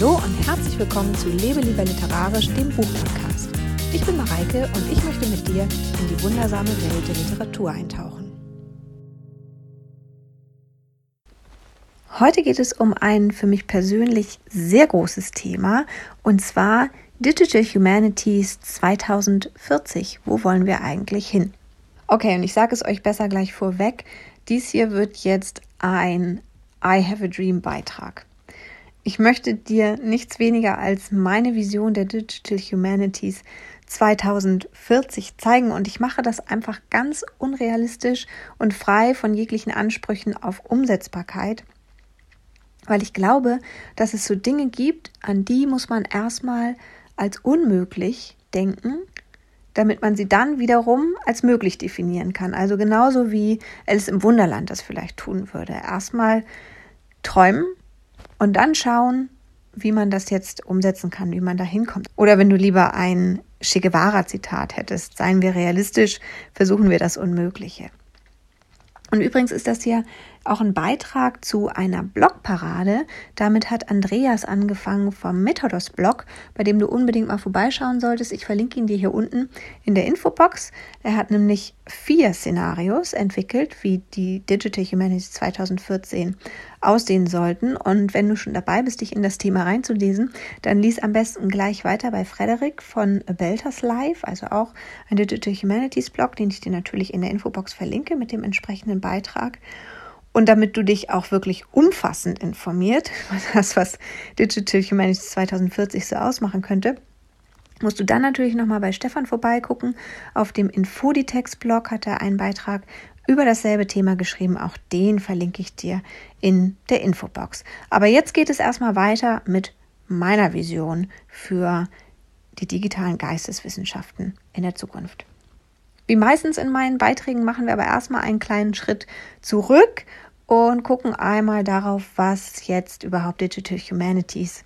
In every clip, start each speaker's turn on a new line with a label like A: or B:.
A: Hallo und herzlich willkommen zu Lebe lieber literarisch, dem Buchpodcast. Ich bin Mareike und ich möchte mit dir in die wundersame Welt der Literatur eintauchen. Heute geht es um ein für mich persönlich sehr großes Thema und zwar Digital Humanities 2040. Wo wollen wir eigentlich hin? Okay, und ich sage es euch besser gleich vorweg. Dies hier wird jetzt ein I Have a Dream Beitrag. Ich möchte dir nichts weniger als meine Vision der Digital Humanities 2040 zeigen und ich mache das einfach ganz unrealistisch und frei von jeglichen Ansprüchen auf Umsetzbarkeit, weil ich glaube, dass es so Dinge gibt, an die muss man erstmal als unmöglich denken, damit man sie dann wiederum als möglich definieren kann. Also genauso wie Alice im Wunderland das vielleicht tun würde. Erstmal träumen und dann schauen, wie man das jetzt umsetzen kann, wie man da hinkommt. Oder wenn du lieber ein Che Guevara-Zitat hättest, seien wir realistisch, versuchen wir das Unmögliche. Und übrigens ist das hier auch ein Beitrag zu einer Blogparade. Damit hat Andreas angefangen vom Methodos Blog, bei dem du unbedingt mal vorbeischauen solltest. Ich verlinke ihn dir hier unten in der Infobox. Er hat nämlich vier Szenarios entwickelt, wie die Digital Humanities 2014 aussehen sollten. Und wenn du schon dabei bist, dich in das Thema reinzulesen, dann lies am besten gleich weiter bei Frederik von Belters Live, also auch ein Digital Humanities Blog, den ich dir natürlich in der Infobox verlinke mit dem entsprechenden Beitrag. Und damit du dich auch wirklich umfassend informiert, das, was Digital Humanities 2040 so ausmachen könnte, musst du dann natürlich nochmal bei Stefan vorbeigucken. Auf dem Infoditext-Blog hat er einen Beitrag über dasselbe Thema geschrieben. Auch den verlinke ich dir in der Infobox. Aber jetzt geht es erstmal weiter mit meiner Vision für die digitalen Geisteswissenschaften in der Zukunft. Wie meistens in meinen Beiträgen machen wir aber erstmal einen kleinen Schritt zurück und gucken einmal darauf, was jetzt überhaupt Digital Humanities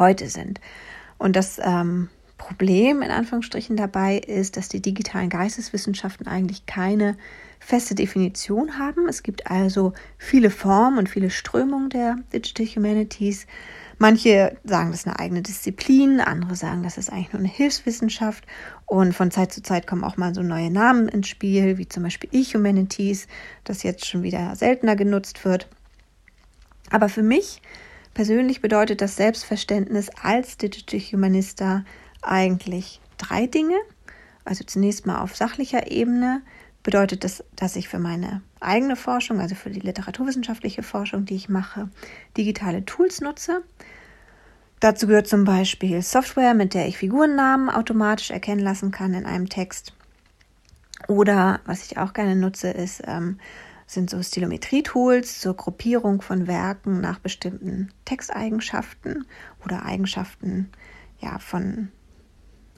A: heute sind. Und das ähm, Problem in Anführungsstrichen dabei ist, dass die digitalen Geisteswissenschaften eigentlich keine feste Definition haben. Es gibt also viele Formen und viele Strömungen der Digital Humanities. Manche sagen, das ist eine eigene Disziplin, andere sagen, das ist eigentlich nur eine Hilfswissenschaft. Und von Zeit zu Zeit kommen auch mal so neue Namen ins Spiel, wie zum Beispiel E-Humanities, das jetzt schon wieder seltener genutzt wird. Aber für mich persönlich bedeutet das Selbstverständnis als Digital Humanista eigentlich drei Dinge. Also zunächst mal auf sachlicher Ebene bedeutet das, dass ich für meine eigene Forschung, also für die literaturwissenschaftliche Forschung, die ich mache, digitale Tools nutze. Dazu gehört zum Beispiel Software, mit der ich Figurennamen automatisch erkennen lassen kann in einem Text. Oder was ich auch gerne nutze, ist, ähm, sind so Stilometrie-Tools zur Gruppierung von Werken nach bestimmten Texteigenschaften oder Eigenschaften ja, von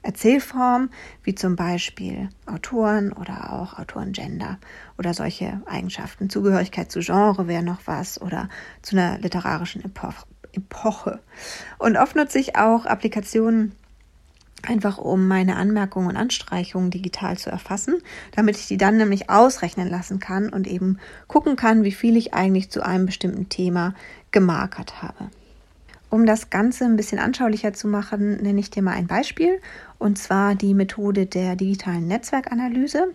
A: Erzählform, wie zum Beispiel Autoren oder auch Autorengender oder solche Eigenschaften. Zugehörigkeit zu Genre wäre noch was oder zu einer literarischen Epoche. Und oft nutze ich auch Applikationen einfach um meine Anmerkungen und Anstreichungen digital zu erfassen, damit ich die dann nämlich ausrechnen lassen kann und eben gucken kann, wie viel ich eigentlich zu einem bestimmten Thema gemarkert habe. Um das Ganze ein bisschen anschaulicher zu machen, nenne ich dir mal ein Beispiel, und zwar die Methode der digitalen Netzwerkanalyse.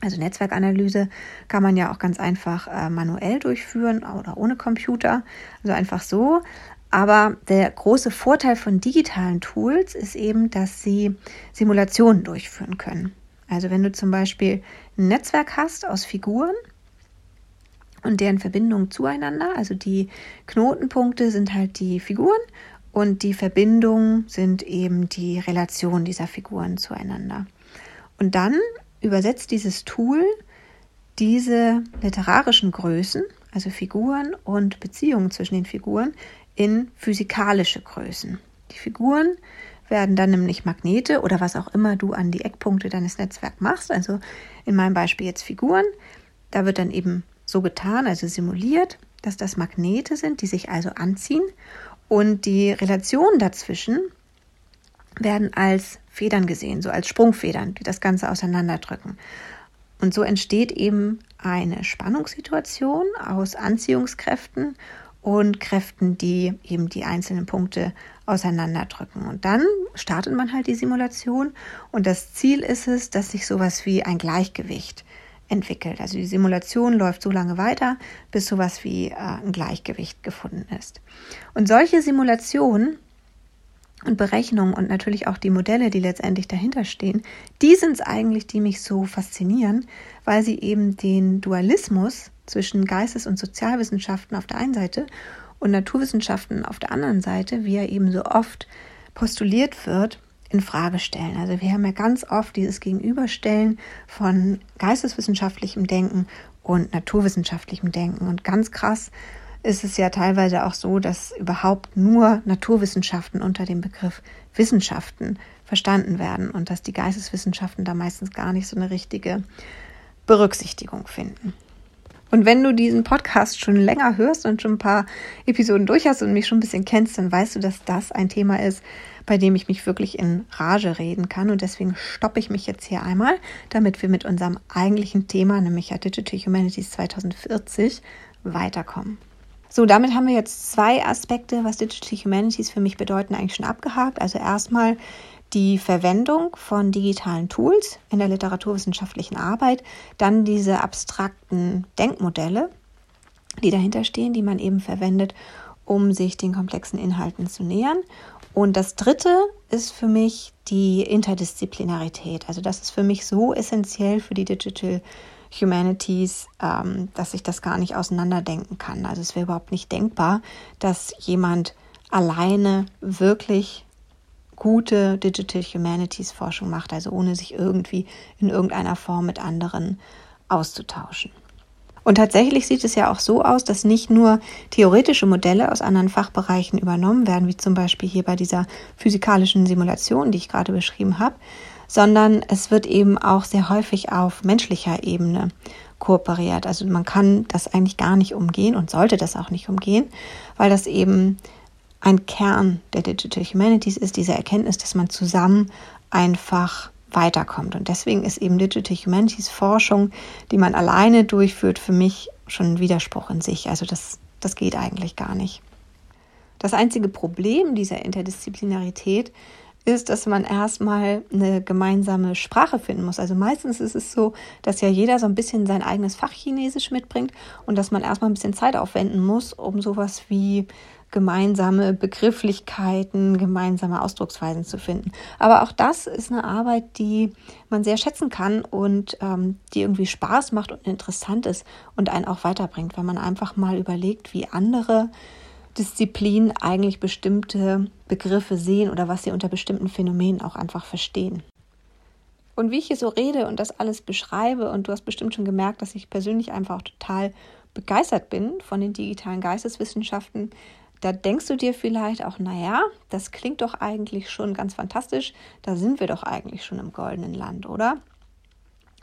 A: Also Netzwerkanalyse kann man ja auch ganz einfach äh, manuell durchführen oder ohne Computer, also einfach so. Aber der große Vorteil von digitalen Tools ist eben, dass sie Simulationen durchführen können. Also wenn du zum Beispiel ein Netzwerk hast aus Figuren, und deren Verbindung zueinander. Also die Knotenpunkte sind halt die Figuren und die Verbindungen sind eben die Relationen dieser Figuren zueinander. Und dann übersetzt dieses Tool diese literarischen Größen, also Figuren und Beziehungen zwischen den Figuren, in physikalische Größen. Die Figuren werden dann nämlich Magnete oder was auch immer du an die Eckpunkte deines Netzwerks machst. Also in meinem Beispiel jetzt Figuren. Da wird dann eben so getan, also simuliert, dass das Magnete sind, die sich also anziehen und die Relationen dazwischen werden als Federn gesehen, so als Sprungfedern, die das Ganze auseinanderdrücken. Und so entsteht eben eine Spannungssituation aus Anziehungskräften und Kräften, die eben die einzelnen Punkte auseinanderdrücken. Und dann startet man halt die Simulation und das Ziel ist es, dass sich sowas wie ein Gleichgewicht entwickelt. Also die Simulation läuft so lange weiter, bis sowas wie äh, ein Gleichgewicht gefunden ist. Und solche Simulationen und Berechnungen und natürlich auch die Modelle, die letztendlich dahinter stehen, die sind es eigentlich, die mich so faszinieren, weil sie eben den Dualismus zwischen Geistes- und Sozialwissenschaften auf der einen Seite und Naturwissenschaften auf der anderen Seite, wie er eben so oft postuliert wird, in Frage stellen. Also wir haben ja ganz oft dieses Gegenüberstellen von geisteswissenschaftlichem Denken und naturwissenschaftlichem Denken. Und ganz krass ist es ja teilweise auch so, dass überhaupt nur Naturwissenschaften unter dem Begriff Wissenschaften verstanden werden und dass die Geisteswissenschaften da meistens gar nicht so eine richtige Berücksichtigung finden. Und wenn du diesen Podcast schon länger hörst und schon ein paar Episoden durch hast und mich schon ein bisschen kennst, dann weißt du, dass das ein Thema ist, bei dem ich mich wirklich in Rage reden kann. Und deswegen stoppe ich mich jetzt hier einmal, damit wir mit unserem eigentlichen Thema, nämlich Digital Humanities 2040, weiterkommen. So, damit haben wir jetzt zwei Aspekte, was Digital Humanities für mich bedeuten, eigentlich schon abgehakt. Also erstmal die Verwendung von digitalen Tools in der literaturwissenschaftlichen Arbeit, dann diese abstrakten Denkmodelle, die dahinter stehen, die man eben verwendet, um sich den komplexen Inhalten zu nähern. Und das Dritte ist für mich die Interdisziplinarität. Also das ist für mich so essentiell für die Digital Humanities, ähm, dass ich das gar nicht auseinanderdenken kann. Also es wäre überhaupt nicht denkbar, dass jemand alleine wirklich gute Digital Humanities Forschung macht, also ohne sich irgendwie in irgendeiner Form mit anderen auszutauschen. Und tatsächlich sieht es ja auch so aus, dass nicht nur theoretische Modelle aus anderen Fachbereichen übernommen werden, wie zum Beispiel hier bei dieser physikalischen Simulation, die ich gerade beschrieben habe, sondern es wird eben auch sehr häufig auf menschlicher Ebene kooperiert. Also man kann das eigentlich gar nicht umgehen und sollte das auch nicht umgehen, weil das eben ein Kern der Digital Humanities ist, diese Erkenntnis, dass man zusammen einfach weiterkommt. Und deswegen ist eben Digital Humanities Forschung, die man alleine durchführt, für mich schon ein Widerspruch in sich. Also das, das geht eigentlich gar nicht. Das einzige Problem dieser Interdisziplinarität ist, dass man erstmal eine gemeinsame Sprache finden muss. Also meistens ist es so, dass ja jeder so ein bisschen sein eigenes Fach Chinesisch mitbringt und dass man erstmal ein bisschen Zeit aufwenden muss, um sowas wie gemeinsame Begrifflichkeiten, gemeinsame Ausdrucksweisen zu finden. Aber auch das ist eine Arbeit, die man sehr schätzen kann und ähm, die irgendwie Spaß macht und interessant ist und einen auch weiterbringt, wenn man einfach mal überlegt, wie andere Disziplinen eigentlich bestimmte Begriffe sehen oder was sie unter bestimmten Phänomenen auch einfach verstehen. Und wie ich hier so rede und das alles beschreibe, und du hast bestimmt schon gemerkt, dass ich persönlich einfach auch total begeistert bin von den digitalen Geisteswissenschaften, da denkst du dir vielleicht auch, naja, das klingt doch eigentlich schon ganz fantastisch, da sind wir doch eigentlich schon im goldenen Land, oder?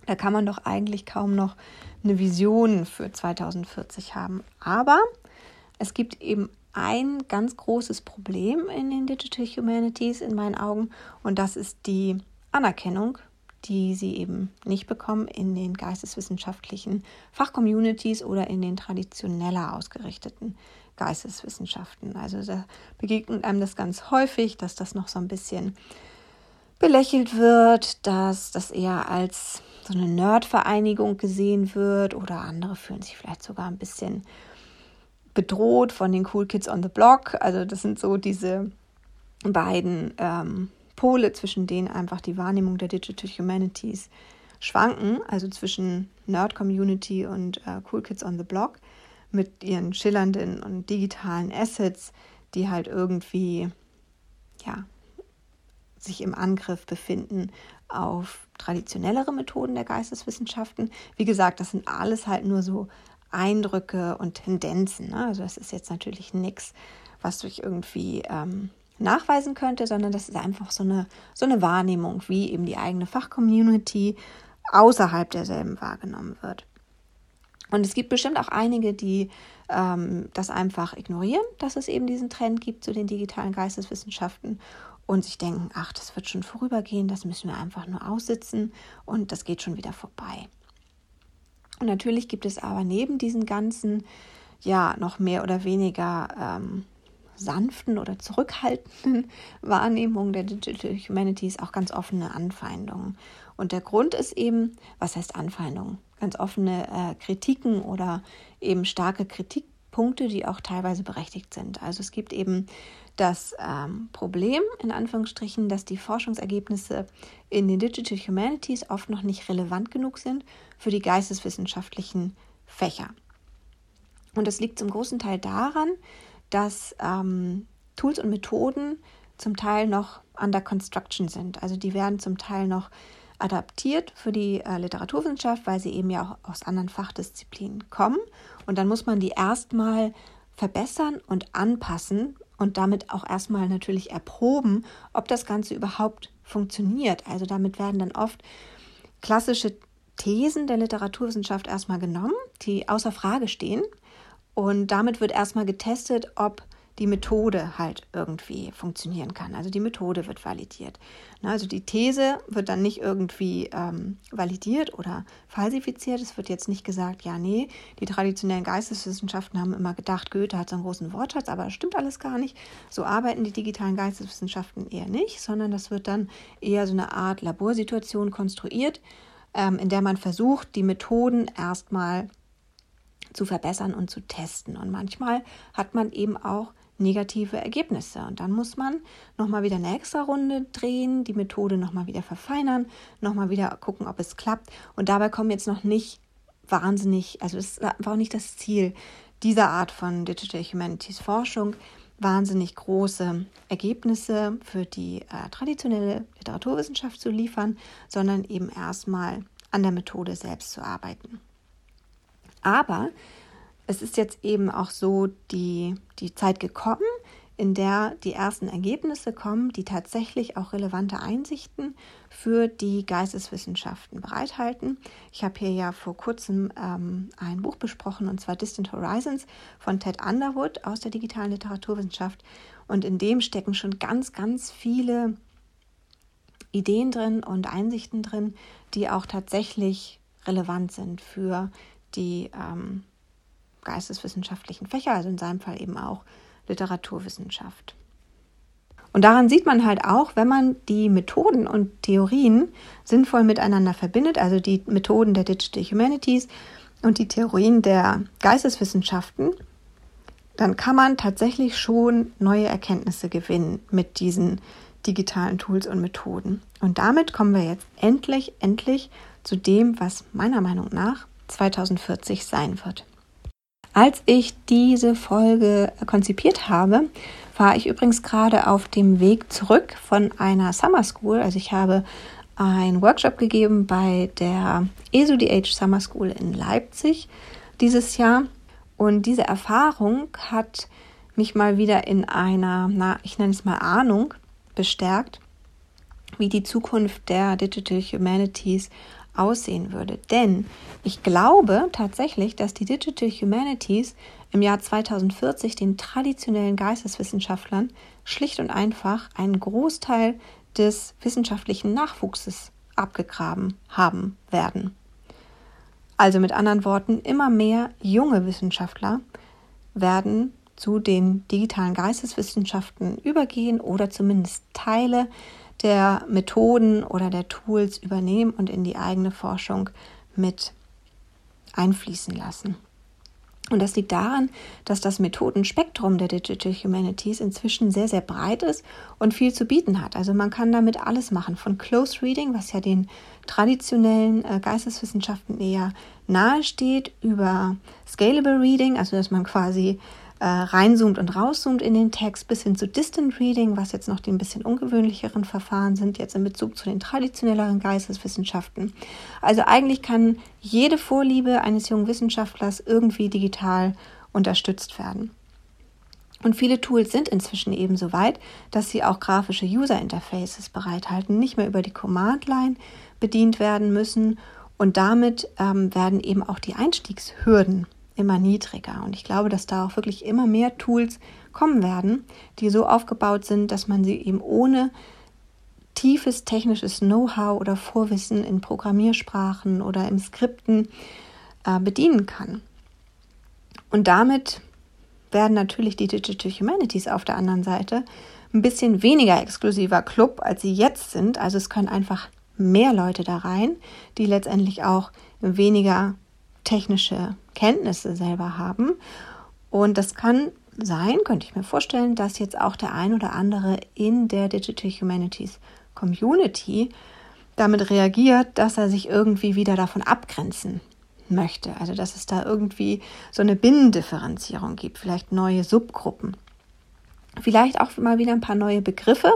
A: Da kann man doch eigentlich kaum noch eine Vision für 2040 haben. Aber es gibt eben ein ganz großes Problem in den Digital Humanities in meinen Augen und das ist die Anerkennung, die sie eben nicht bekommen in den geisteswissenschaftlichen Fachcommunities oder in den traditioneller ausgerichteten Geisteswissenschaften. Also da begegnet einem das ganz häufig, dass das noch so ein bisschen belächelt wird, dass das eher als so eine Nerdvereinigung gesehen wird oder andere fühlen sich vielleicht sogar ein bisschen bedroht von den Cool Kids on the Block. Also das sind so diese beiden ähm, Pole, zwischen denen einfach die Wahrnehmung der Digital Humanities schwanken, also zwischen Nerd Community und äh, Cool Kids on the Block mit ihren schillernden und digitalen Assets, die halt irgendwie ja, sich im Angriff befinden auf traditionellere Methoden der Geisteswissenschaften. Wie gesagt, das sind alles halt nur so Eindrücke und Tendenzen. Ne? Also das ist jetzt natürlich nichts, was durch irgendwie ähm, nachweisen könnte, sondern das ist einfach so eine, so eine Wahrnehmung, wie eben die eigene Fachcommunity außerhalb derselben wahrgenommen wird. Und es gibt bestimmt auch einige, die ähm, das einfach ignorieren, dass es eben diesen Trend gibt zu den digitalen Geisteswissenschaften und sich denken, ach, das wird schon vorübergehen, das müssen wir einfach nur aussitzen und das geht schon wieder vorbei. Und natürlich gibt es aber neben diesen ganzen ja noch mehr oder weniger ähm, sanften oder zurückhaltenden Wahrnehmung der Digital Humanities auch ganz offene Anfeindungen. Und der Grund ist eben, was heißt Anfeindungen? Ganz offene äh, Kritiken oder eben starke Kritikpunkte, die auch teilweise berechtigt sind. Also es gibt eben das ähm, Problem, in Anführungsstrichen, dass die Forschungsergebnisse in den Digital Humanities oft noch nicht relevant genug sind für die geisteswissenschaftlichen Fächer. Und das liegt zum großen Teil daran, dass ähm, Tools und Methoden zum Teil noch under construction sind. Also die werden zum Teil noch adaptiert für die äh, Literaturwissenschaft, weil sie eben ja auch aus anderen Fachdisziplinen kommen. Und dann muss man die erstmal verbessern und anpassen und damit auch erstmal natürlich erproben, ob das Ganze überhaupt funktioniert. Also damit werden dann oft klassische Thesen der Literaturwissenschaft erstmal genommen, die außer Frage stehen und damit wird erstmal getestet, ob die Methode halt irgendwie funktionieren kann. Also die Methode wird validiert. Also die These wird dann nicht irgendwie ähm, validiert oder falsifiziert. Es wird jetzt nicht gesagt, ja, nee, die traditionellen Geisteswissenschaften haben immer gedacht, Goethe hat so einen großen Wortschatz, aber das stimmt alles gar nicht. So arbeiten die digitalen Geisteswissenschaften eher nicht, sondern das wird dann eher so eine Art Laborsituation konstruiert, ähm, in der man versucht, die Methoden erstmal zu verbessern und zu testen. Und manchmal hat man eben auch negative Ergebnisse. Und dann muss man nochmal wieder eine extra Runde drehen, die Methode nochmal wieder verfeinern, nochmal wieder gucken, ob es klappt. Und dabei kommen jetzt noch nicht wahnsinnig, also es war auch nicht das Ziel dieser Art von Digital Humanities Forschung, wahnsinnig große Ergebnisse für die äh, traditionelle Literaturwissenschaft zu liefern, sondern eben erstmal an der Methode selbst zu arbeiten. Aber es ist jetzt eben auch so die, die Zeit gekommen, in der die ersten Ergebnisse kommen, die tatsächlich auch relevante Einsichten für die Geisteswissenschaften bereithalten. Ich habe hier ja vor kurzem ähm, ein Buch besprochen, und zwar Distant Horizons von Ted Underwood aus der digitalen Literaturwissenschaft. Und in dem stecken schon ganz, ganz viele Ideen drin und Einsichten drin, die auch tatsächlich relevant sind für die ähm, geisteswissenschaftlichen Fächer, also in seinem Fall eben auch Literaturwissenschaft. Und daran sieht man halt auch, wenn man die Methoden und Theorien sinnvoll miteinander verbindet, also die Methoden der Digital Humanities und die Theorien der Geisteswissenschaften, dann kann man tatsächlich schon neue Erkenntnisse gewinnen mit diesen digitalen Tools und Methoden. Und damit kommen wir jetzt endlich, endlich zu dem, was meiner Meinung nach 2040 sein wird. Als ich diese Folge konzipiert habe, war ich übrigens gerade auf dem Weg zurück von einer Summer School. Also ich habe einen Workshop gegeben bei der ESUDH Summer School in Leipzig dieses Jahr. Und diese Erfahrung hat mich mal wieder in einer, na, ich nenne es mal Ahnung, bestärkt, wie die Zukunft der Digital Humanities aussehen würde. Denn ich glaube tatsächlich, dass die Digital Humanities im Jahr 2040 den traditionellen Geisteswissenschaftlern schlicht und einfach einen Großteil des wissenschaftlichen Nachwuchses abgegraben haben werden. Also mit anderen Worten, immer mehr junge Wissenschaftler werden zu den digitalen Geisteswissenschaften übergehen oder zumindest Teile der Methoden oder der Tools übernehmen und in die eigene Forschung mit einfließen lassen. Und das liegt daran, dass das Methodenspektrum der Digital Humanities inzwischen sehr, sehr breit ist und viel zu bieten hat. Also man kann damit alles machen, von Close Reading, was ja den traditionellen äh, Geisteswissenschaften eher nahesteht, über Scalable Reading, also dass man quasi äh, reinzoomt und rauszoomt in den Text, bis hin zu Distant Reading, was jetzt noch die ein bisschen ungewöhnlicheren Verfahren sind, jetzt in Bezug zu den traditionelleren Geisteswissenschaften. Also eigentlich kann jede Vorliebe eines jungen Wissenschaftlers irgendwie digital unterstützt werden. Und viele Tools sind inzwischen eben so weit, dass sie auch grafische User Interfaces bereithalten, nicht mehr über die Command Line bedient werden müssen. Und damit ähm, werden eben auch die Einstiegshürden immer niedriger. Und ich glaube, dass da auch wirklich immer mehr Tools kommen werden, die so aufgebaut sind, dass man sie eben ohne tiefes technisches Know-how oder Vorwissen in Programmiersprachen oder im Skripten äh, bedienen kann. Und damit werden natürlich die Digital Humanities auf der anderen Seite ein bisschen weniger exklusiver Club, als sie jetzt sind. Also es können einfach mehr Leute da rein, die letztendlich auch weniger technische Kenntnisse selber haben. Und das kann sein, könnte ich mir vorstellen, dass jetzt auch der ein oder andere in der Digital Humanities Community damit reagiert, dass er sich irgendwie wieder davon abgrenzen möchte. Also dass es da irgendwie so eine Binnendifferenzierung gibt, vielleicht neue Subgruppen. Vielleicht auch mal wieder ein paar neue Begriffe,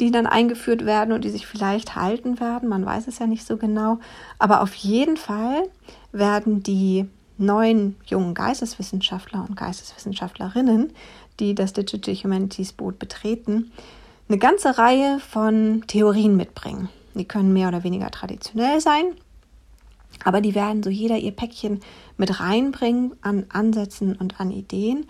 A: die dann eingeführt werden und die sich vielleicht halten werden. Man weiß es ja nicht so genau. Aber auf jeden Fall werden die neuen jungen Geisteswissenschaftler und Geisteswissenschaftlerinnen, die das Digital Humanities Boot betreten, eine ganze Reihe von Theorien mitbringen. Die können mehr oder weniger traditionell sein, aber die werden so jeder ihr Päckchen mit reinbringen an Ansätzen und an Ideen.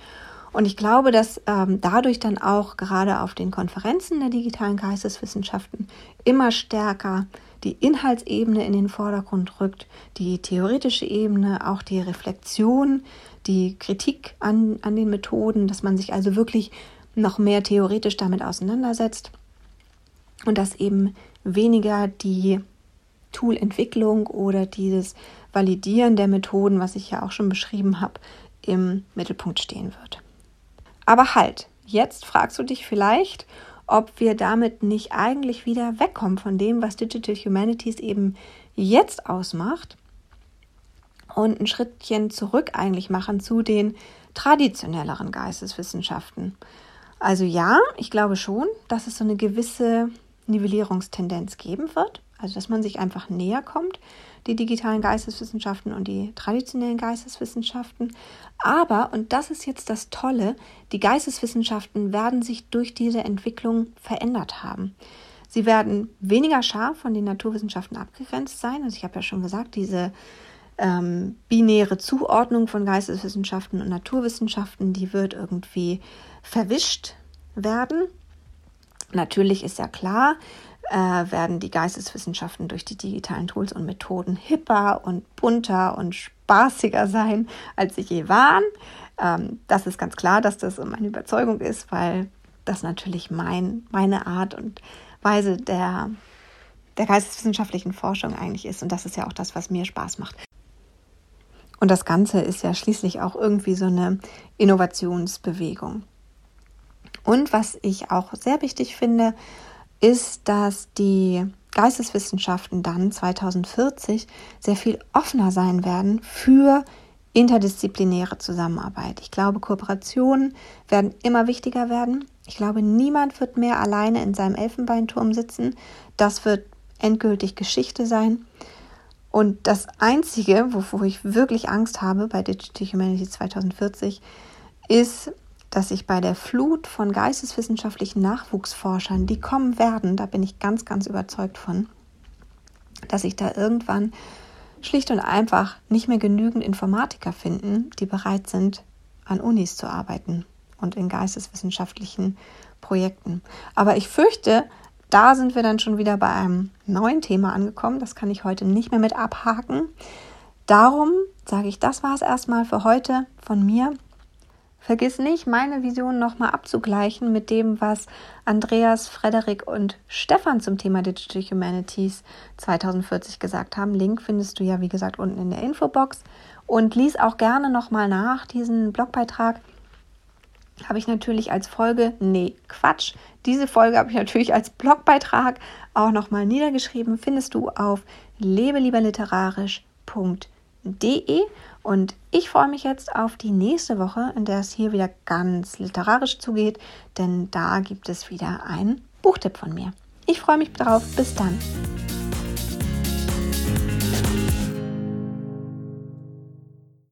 A: Und ich glaube, dass ähm, dadurch dann auch gerade auf den Konferenzen der digitalen Geisteswissenschaften immer stärker die Inhaltsebene in den Vordergrund rückt, die theoretische Ebene, auch die Reflexion, die Kritik an, an den Methoden, dass man sich also wirklich noch mehr theoretisch damit auseinandersetzt und dass eben weniger die Toolentwicklung oder dieses Validieren der Methoden, was ich ja auch schon beschrieben habe, im Mittelpunkt stehen wird. Aber halt, jetzt fragst du dich vielleicht, ob wir damit nicht eigentlich wieder wegkommen von dem, was Digital Humanities eben jetzt ausmacht und ein Schrittchen zurück eigentlich machen zu den traditionelleren Geisteswissenschaften. Also ja, ich glaube schon, dass es so eine gewisse Nivellierungstendenz geben wird, also dass man sich einfach näher kommt die digitalen Geisteswissenschaften und die traditionellen Geisteswissenschaften. Aber, und das ist jetzt das Tolle, die Geisteswissenschaften werden sich durch diese Entwicklung verändert haben. Sie werden weniger scharf von den Naturwissenschaften abgegrenzt sein. Also ich habe ja schon gesagt, diese ähm, binäre Zuordnung von Geisteswissenschaften und Naturwissenschaften, die wird irgendwie verwischt werden. Natürlich ist ja klar, äh, werden die Geisteswissenschaften durch die digitalen Tools und Methoden hipper und bunter und spaßiger sein, als sie je waren. Ähm, das ist ganz klar, dass das meine Überzeugung ist, weil das natürlich mein, meine Art und Weise der, der geisteswissenschaftlichen Forschung eigentlich ist. Und das ist ja auch das, was mir Spaß macht. Und das Ganze ist ja schließlich auch irgendwie so eine Innovationsbewegung. Und was ich auch sehr wichtig finde, ist, dass die Geisteswissenschaften dann 2040 sehr viel offener sein werden für interdisziplinäre Zusammenarbeit. Ich glaube, Kooperationen werden immer wichtiger werden. Ich glaube, niemand wird mehr alleine in seinem Elfenbeinturm sitzen. Das wird endgültig Geschichte sein. Und das Einzige, wovor ich wirklich Angst habe bei Digital Humanity 2040, ist, dass sich bei der Flut von geisteswissenschaftlichen Nachwuchsforschern, die kommen werden, da bin ich ganz, ganz überzeugt von, dass sich da irgendwann schlicht und einfach nicht mehr genügend Informatiker finden, die bereit sind, an Unis zu arbeiten und in geisteswissenschaftlichen Projekten. Aber ich fürchte, da sind wir dann schon wieder bei einem neuen Thema angekommen. Das kann ich heute nicht mehr mit abhaken. Darum sage ich, das war es erstmal für heute von mir. Vergiss nicht, meine Vision nochmal abzugleichen mit dem, was Andreas, Frederik und Stefan zum Thema Digital Humanities 2040 gesagt haben. Link findest du ja, wie gesagt, unten in der Infobox. Und lies auch gerne nochmal nach diesen Blogbeitrag. Habe ich natürlich als Folge, nee, Quatsch. Diese Folge habe ich natürlich als Blogbeitrag auch nochmal niedergeschrieben. Findest du auf lebelieberliterarisch.de. Und ich freue mich jetzt auf die nächste Woche, in der es hier wieder ganz literarisch zugeht, denn da gibt es wieder einen Buchtipp von mir. Ich freue mich drauf. Bis dann.